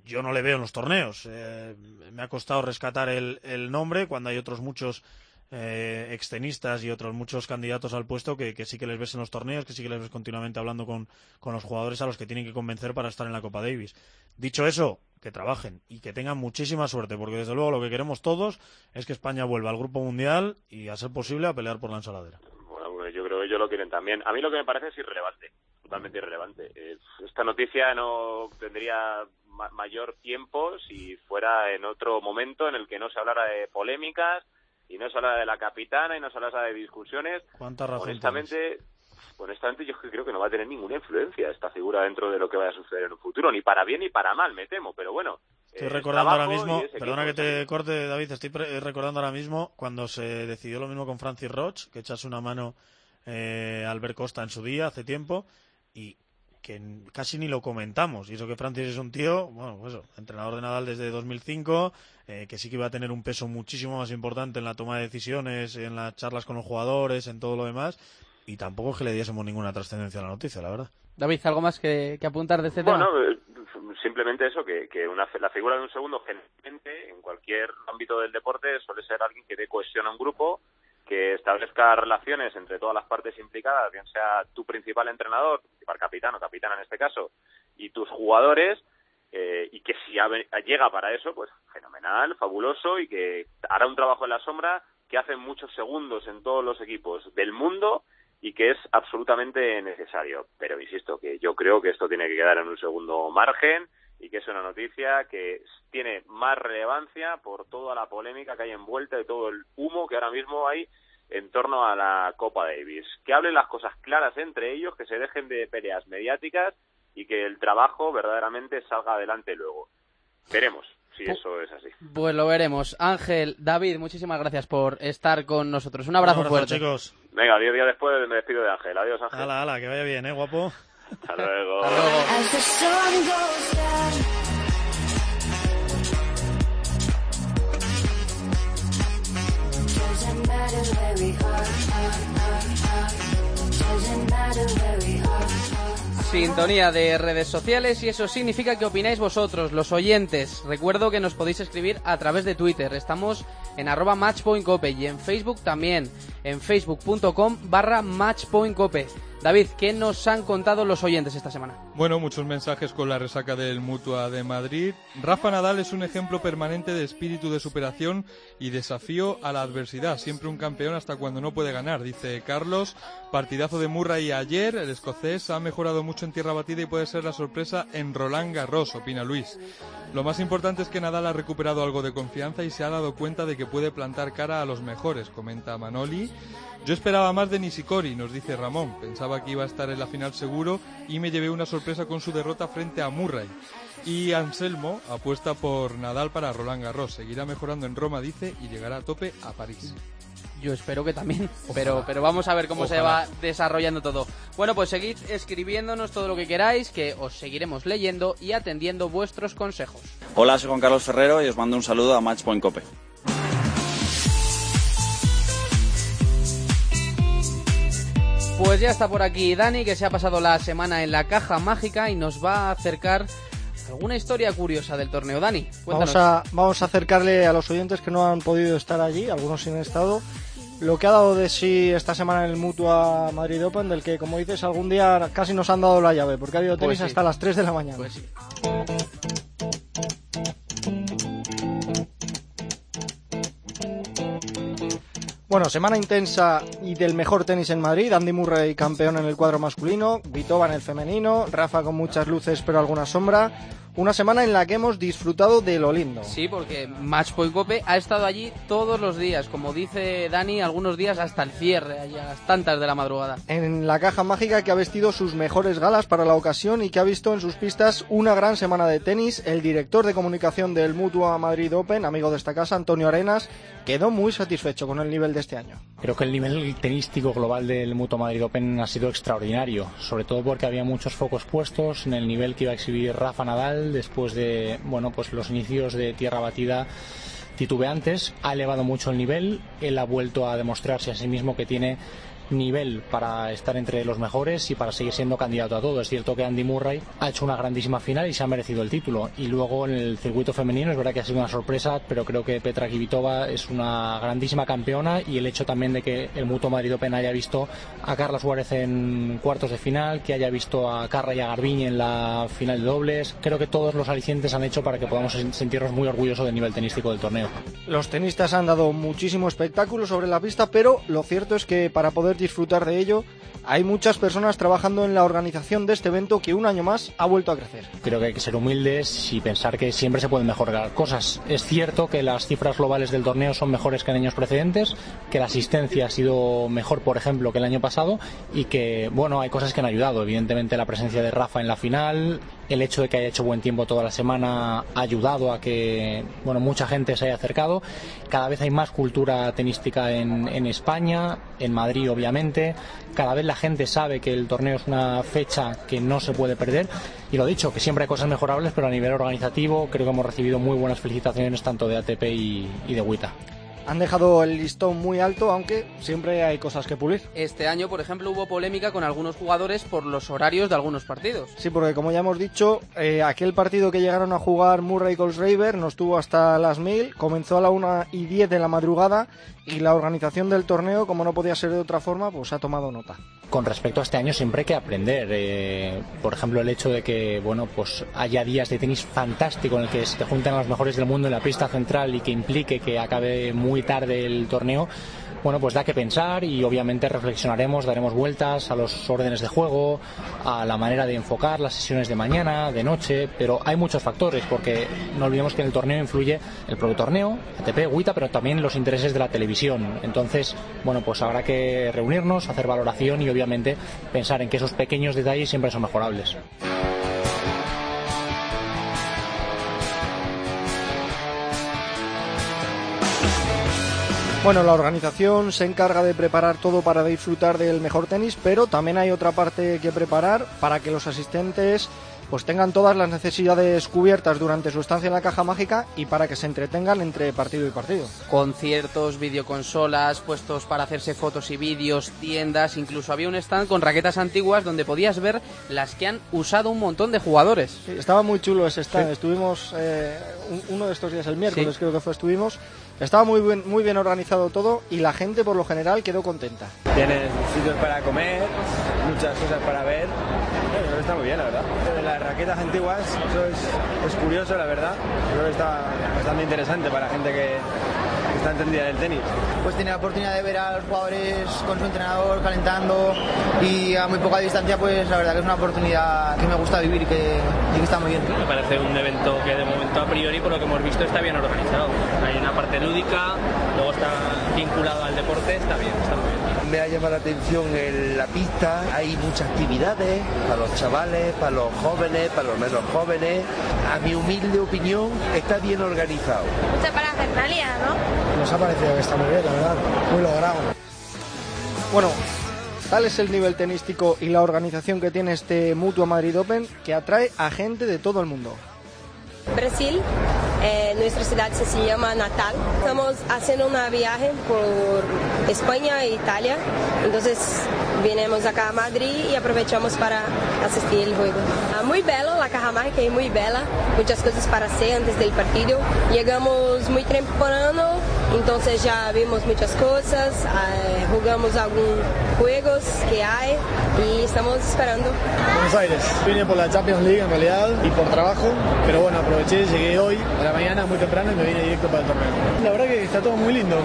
yo no le veo en los torneos. Eh, me ha costado rescatar el, el, nombre cuando hay otros muchos eh, extenistas y otros muchos candidatos al puesto que, que, sí que les ves en los torneos, que sí que les ves continuamente hablando con, con los jugadores a los que tienen que convencer para estar en la Copa Davis. Dicho eso, que trabajen y que tengan muchísima suerte, porque desde luego lo que queremos todos es que España vuelva al Grupo Mundial y, a ser posible, a pelear por la ensaladera. Bueno, yo creo que ellos lo quieren también. A mí lo que me parece es irrelevante, totalmente irrelevante. Eh, esta noticia no tendría ma mayor tiempo si fuera en otro momento en el que no se hablara de polémicas y no se hablara de la capitana y no se hablara de discusiones. ¿Cuánta razón Honestamente, honestamente yo creo que no va a tener ninguna influencia esta figura dentro de lo que vaya a suceder en un futuro, ni para bien ni para mal, me temo, pero bueno. Estoy eh, recordando ahora mismo, perdona que te corte David, estoy recordando ahora mismo cuando se decidió lo mismo con Francis Roch, que echase una mano eh, a Albert Costa en su día, hace tiempo, y que casi ni lo comentamos. Y eso que Francis es un tío, bueno, pues eso, entrenador de Nadal desde 2005, eh, que sí que iba a tener un peso muchísimo más importante en la toma de decisiones, en las charlas con los jugadores, en todo lo demás, y tampoco es que le diésemos ninguna trascendencia a la noticia, la verdad. David, ¿algo más que, que apuntar de este bueno, tema? Bueno, simplemente eso, que, que una, la figura de un segundo generalmente en cualquier ámbito del deporte suele ser alguien que dé cohesión a un grupo, que establezca relaciones entre todas las partes implicadas, bien sea tu principal entrenador, principal capitán o capitana en este caso, y tus jugadores, eh, y que si llega para eso, pues fenomenal, fabuloso, y que hará un trabajo en la sombra que hace muchos segundos en todos los equipos del mundo y que es absolutamente necesario. Pero insisto que yo creo que esto tiene que quedar en un segundo margen y que es una noticia que tiene más relevancia por toda la polémica que hay envuelta y todo el humo que ahora mismo hay en torno a la Copa Davis. Que hablen las cosas claras entre ellos, que se dejen de peleas mediáticas y que el trabajo verdaderamente salga adelante luego. Veremos. Si eso es así. Pues lo veremos. Ángel, David, muchísimas gracias por estar con nosotros. Un abrazo, Un abrazo, fuerte. chicos. Venga, diez días después me despido de Ángel. Adiós, Ángel. Ala, ala, que vaya bien, ¿eh, guapo? Hasta luego. As the sun goes down. Doesn't matter where we are, are, are, are. Doesn't matter where we are, are. Sintonía de redes sociales y eso significa que opináis vosotros, los oyentes. Recuerdo que nos podéis escribir a través de Twitter. Estamos en arroba matchpointcope y en Facebook también, en facebook.com barra matchpointcope. David, ¿qué nos han contado los oyentes esta semana? Bueno, muchos mensajes con la resaca del Mutua de Madrid. Rafa Nadal es un ejemplo permanente de espíritu de superación y desafío a la adversidad. Siempre un campeón hasta cuando no puede ganar, dice Carlos. Partidazo de Murray ayer. El escocés ha mejorado mucho en tierra batida y puede ser la sorpresa en Roland Garros, opina Luis. Lo más importante es que Nadal ha recuperado algo de confianza y se ha dado cuenta de que puede plantar cara a los mejores, comenta Manoli. Yo esperaba más de Nishikori, nos dice Ramón. Pensaba que iba a estar en la final seguro y me llevé una sorpresa con su derrota frente a Murray. Y Anselmo apuesta por Nadal para Roland Garros. Seguirá mejorando en Roma, dice, y llegará a tope a París. Yo espero que también, pero, pero vamos a ver cómo se va desarrollando todo. Bueno, pues seguid escribiéndonos todo lo que queráis, que os seguiremos leyendo y atendiendo vuestros consejos. Hola, soy Juan Carlos Ferrero y os mando un saludo a Matchpoint Cope. Pues ya está por aquí Dani, que se ha pasado la semana en la caja mágica y nos va a acercar alguna historia curiosa del torneo. Dani, cuéntanos. Vamos a, vamos a acercarle a los oyentes que no han podido estar allí, algunos sí han estado, lo que ha dado de sí esta semana en el Mutua Madrid Open, del que, como dices, algún día casi nos han dado la llave, porque ha habido Pues tenis sí. hasta las 3 de la mañana. Pues sí. Bueno, semana intensa y del mejor tenis en Madrid. Andy Murray campeón en el cuadro masculino, Vitova en el femenino, Rafa con muchas luces pero alguna sombra. Una semana en la que hemos disfrutado de lo lindo. Sí, porque Matchpoint Cope ha estado allí todos los días, como dice Dani, algunos días hasta el cierre, allá a las tantas de la madrugada. En la caja mágica que ha vestido sus mejores galas para la ocasión y que ha visto en sus pistas una gran semana de tenis, el director de comunicación del Mutua Madrid Open, amigo de esta casa, Antonio Arenas, quedó muy satisfecho con el nivel de este año. Creo que el nivel tenístico global del Mutua Madrid Open ha sido extraordinario, sobre todo porque había muchos focos puestos en el nivel que iba a exhibir Rafa Nadal después de bueno pues los inicios de tierra batida titubeantes. Ha elevado mucho el nivel, él ha vuelto a demostrarse a sí mismo que tiene nivel para estar entre los mejores y para seguir siendo candidato a todo. Es cierto que Andy Murray ha hecho una grandísima final y se ha merecido el título. Y luego en el circuito femenino es verdad que ha sido una sorpresa, pero creo que Petra Kvitova es una grandísima campeona y el hecho también de que el Mutuo Madrid Open haya visto a Carla Suárez en cuartos de final, que haya visto a Carra y a Garbiñe en la final de dobles, creo que todos los alicientes han hecho para que podamos sentirnos muy orgullosos del nivel tenístico del torneo. Los tenistas han dado muchísimo espectáculo sobre la pista, pero lo cierto es que para poder disfrutar de ello hay muchas personas trabajando en la organización de este evento que un año más ha vuelto a crecer. Creo que hay que ser humildes y pensar que siempre se pueden mejorar cosas. Es cierto que las cifras globales del torneo son mejores que en años precedentes, que la asistencia ha sido mejor, por ejemplo, que el año pasado y que, bueno, hay cosas que han ayudado. Evidentemente la presencia de Rafa en la final, el hecho de que haya hecho buen tiempo toda la semana ha ayudado a que, bueno, mucha gente se haya acercado. Cada vez hay más cultura tenística en, España, en Madrid, obviamente. Cada vez la gente sabe que el torneo es una fecha que no se puede perder. Y lo dicho, que siempre hay cosas mejorables, pero a nivel organizativo creo que hemos recibido muy buenas felicitaciones tanto de ATP y, y de WITA. Han dejado el listón muy alto, aunque siempre hay cosas que pulir. Este año, por ejemplo, hubo polémica con algunos jugadores por los horarios de algunos partidos. Sí, porque como ya hemos dicho, eh, aquel partido que llegaron a jugar Murray y Colsraver nos tuvo hasta las 1000, comenzó a la 1 y 10 de la madrugada y la organización del torneo, como no podía ser de otra forma, pues ha tomado nota. Con respecto a este año siempre hay que aprender. eh, por ejemplo, el hecho de que bueno, pues haya días de tenis fantástico en el que se te juntan los mejores del mundo en la pista central y que implique que acabe muy tarde el torneo. Bueno, pues da que pensar y obviamente reflexionaremos, daremos vueltas a los órdenes de juego, a la manera de enfocar las sesiones de mañana, de noche, pero hay muchos factores porque no olvidemos que en el torneo influye el propio torneo, ATP, WITA, pero también los intereses de la televisión. Entonces, bueno, pues habrá que reunirnos, hacer valoración y obviamente pensar en que esos pequeños detalles siempre son mejorables. Bueno, la organización se encarga de preparar todo para disfrutar del mejor tenis, pero también hay otra parte que preparar para que los asistentes pues tengan todas las necesidades cubiertas durante su estancia en la caja mágica y para que se entretengan entre partido y partido. Conciertos, videoconsolas, puestos para hacerse fotos y vídeos, tiendas, incluso había un stand con raquetas antiguas donde podías ver las que han usado un montón de jugadores. Sí, estaba muy chulo ese stand, estuvimos eh, un- uno de estos días, el miércoles Sí. creo que fue, estuvimos. Estaba muy bien, muy bien organizado todo y la gente por lo general quedó contenta. Tienes sitios para comer, muchas cosas para ver. Bueno, está muy bien, la verdad. Las raquetas antiguas, eso es, es curioso, la verdad. Creo que está bastante interesante para la gente que, está entendida del tenis. pues tiene la oportunidad de ver a los jugadores con su entrenador calentando y a muy poca distancia, pues la verdad que es una oportunidad que me gusta vivir y que, y que está muy bien. Me parece un evento que de momento a priori, por lo que hemos visto, está bien organizado. Hay una parte lúdica, luego está vinculado al deporte, está bien, está muy bien. Me ha llamado la atención en la pista, hay muchas actividades para los chavales, para los jóvenes, para los menos jóvenes. A mi humilde opinión, está bien organizado. Mucha parafernalia, ¿no? Nos ha parecido que está muy bien, la verdad, muy logrado. Bueno, tal es el nivel tenístico y la organización que tiene este Mutua Madrid Open que atrae a gente de todo el mundo. Brasil, eh, nuestra ciudad se llama Natal. Estamos haciendo una viaje por España e Italia, entonces vinimos acá a Madrid y aprovechamos para asistir el juego. Ah, Muy belo, la caja mágica es muy bella, muchas cosas para hacer antes del partido. Llegamos muy temprano, entonces ya vimos muchas cosas, eh, jugamos algunos juegos que hay y estamos esperando. Buenos Aires. Vine por la Champions League en realidad y por trabajo, pero bueno, aproveché, llegué hoy a la mañana muy temprano y me vine directo para el torneo. La verdad que está todo muy lindo.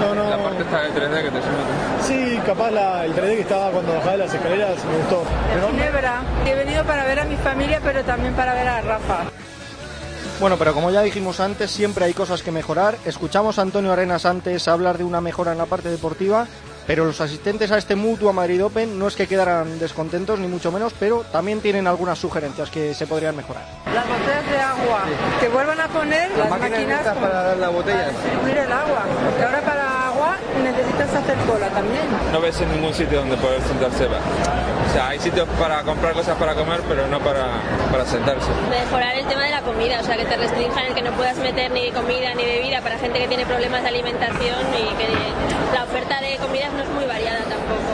No, no. La parte esta de 3D que te suena. Sí, capaz la- el 3D que estaba cuando bajaba de las escaleras me gustó. Pero Ginebra. He venido para ver a mi familia, pero también para ver a Rafa. Bueno, pero como ya dijimos antes, siempre hay cosas que mejorar. Escuchamos a Antonio Arenas antes hablar de una mejora en la parte deportiva, pero los asistentes a este Mutua Madrid Open no es que quedaran descontentos, ni mucho menos, pero también tienen algunas sugerencias que se podrían mejorar. Las botellas de agua. Que vuelvan a poner las máquinas con- para dar las botellas. para distribuir el agua. Porque ahora para agua necesitas hacer cola también. No ves en ningún sitio donde poder sentarse. O sea, hay sitios para comprar cosas para comer, pero no para, para sentarse. Mejorar el tema de la comida, o sea, que te restrinjan el que no puedas meter ni comida ni bebida para gente que tiene problemas de alimentación y que la oferta de comidas no es muy variada tampoco.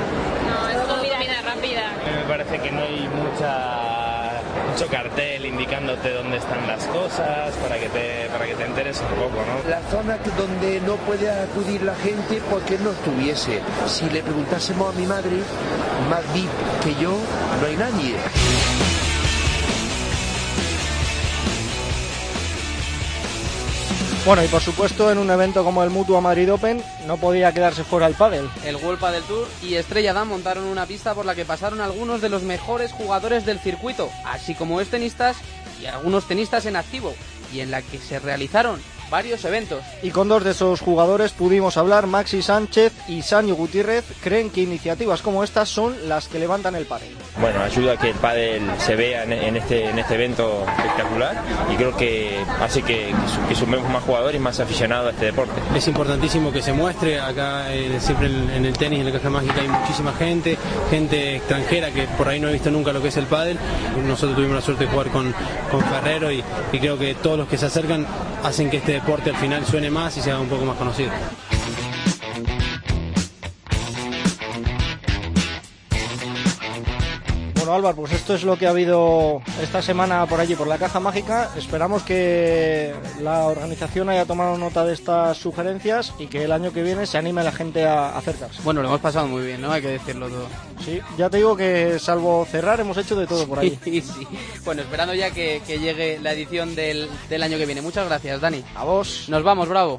No, es comida, rápida. Me parece que no hay mucha mucho cartel indicándote dónde están las cosas para que te para que te enteres un poco, ¿no? La zona donde no puede acudir la gente porque no estuviese. Si le preguntásemos a mi madre, más VIP que yo, no hay nadie. Bueno, y por supuesto, en un evento como el Mutua Madrid Open, no podía quedarse fuera el pádel. El World Padel Tour y Estrella Damm montaron una pista por la que pasaron algunos de los mejores jugadores del circuito, así como ex tenistas y algunos tenistas en activo, y en la que se realizaron varios eventos. Y con dos de esos jugadores pudimos hablar, Maxi Sánchez y Sanio Gutiérrez creen que iniciativas como estas son las que levantan el pádel. bueno, ayuda a que el pádel se vea en, este, en este evento espectacular y creo que hace que, que su- que sumemos más jugadores y más aficionados a este deporte. Es importantísimo que se muestre, acá eh, siempre en, en el tenis, en la caja mágica hay muchísima gente, gente extranjera que por ahí no ha visto nunca lo que es el pádel. Nosotros tuvimos la suerte de jugar con, con Ferrero y, y creo que todos los que se acercan hacen que este deporte al final suene más y se haga un poco más conocido. Bueno, Álvaro, pues esto es lo que ha habido esta semana por allí, por la caja mágica. Esperamos que la organización haya tomado nota de estas sugerencias y que el año que viene se anime a la gente a acercarse. Bueno, lo hemos pasado muy bien, ¿no? Hay que decirlo todo. Sí, ya te digo que salvo cerrar hemos hecho de todo por ahí. Sí, sí. Bueno, esperando ya que, que llegue la edición del, del año que viene. Muchas gracias, Dani. A vos. Nos vamos, bravo.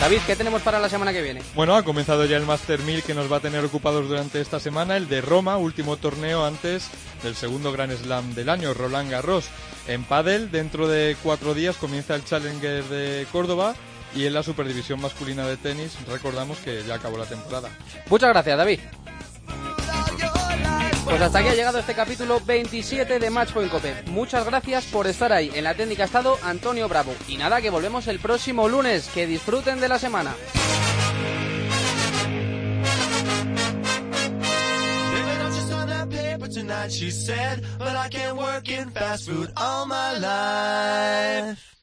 David, ¿qué tenemos para la semana que viene? Bueno, ha comenzado ya el Master 1000 que nos va a tener ocupados durante esta semana, el de Roma, último torneo antes del segundo Gran Slam del año, Roland Garros. En pádel, dentro de cuatro días comienza el Challenger de Córdoba y en la Superdivisión masculina de tenis recordamos que ya acabó la temporada. Muchas gracias, David. Pues hasta aquí ha llegado este capítulo 27 de Matchpoint Cope. Muchas gracias por estar ahí. En la técnica estado Antonio Bravo. Y nada, que volvemos el próximo lunes. Que disfruten de la semana.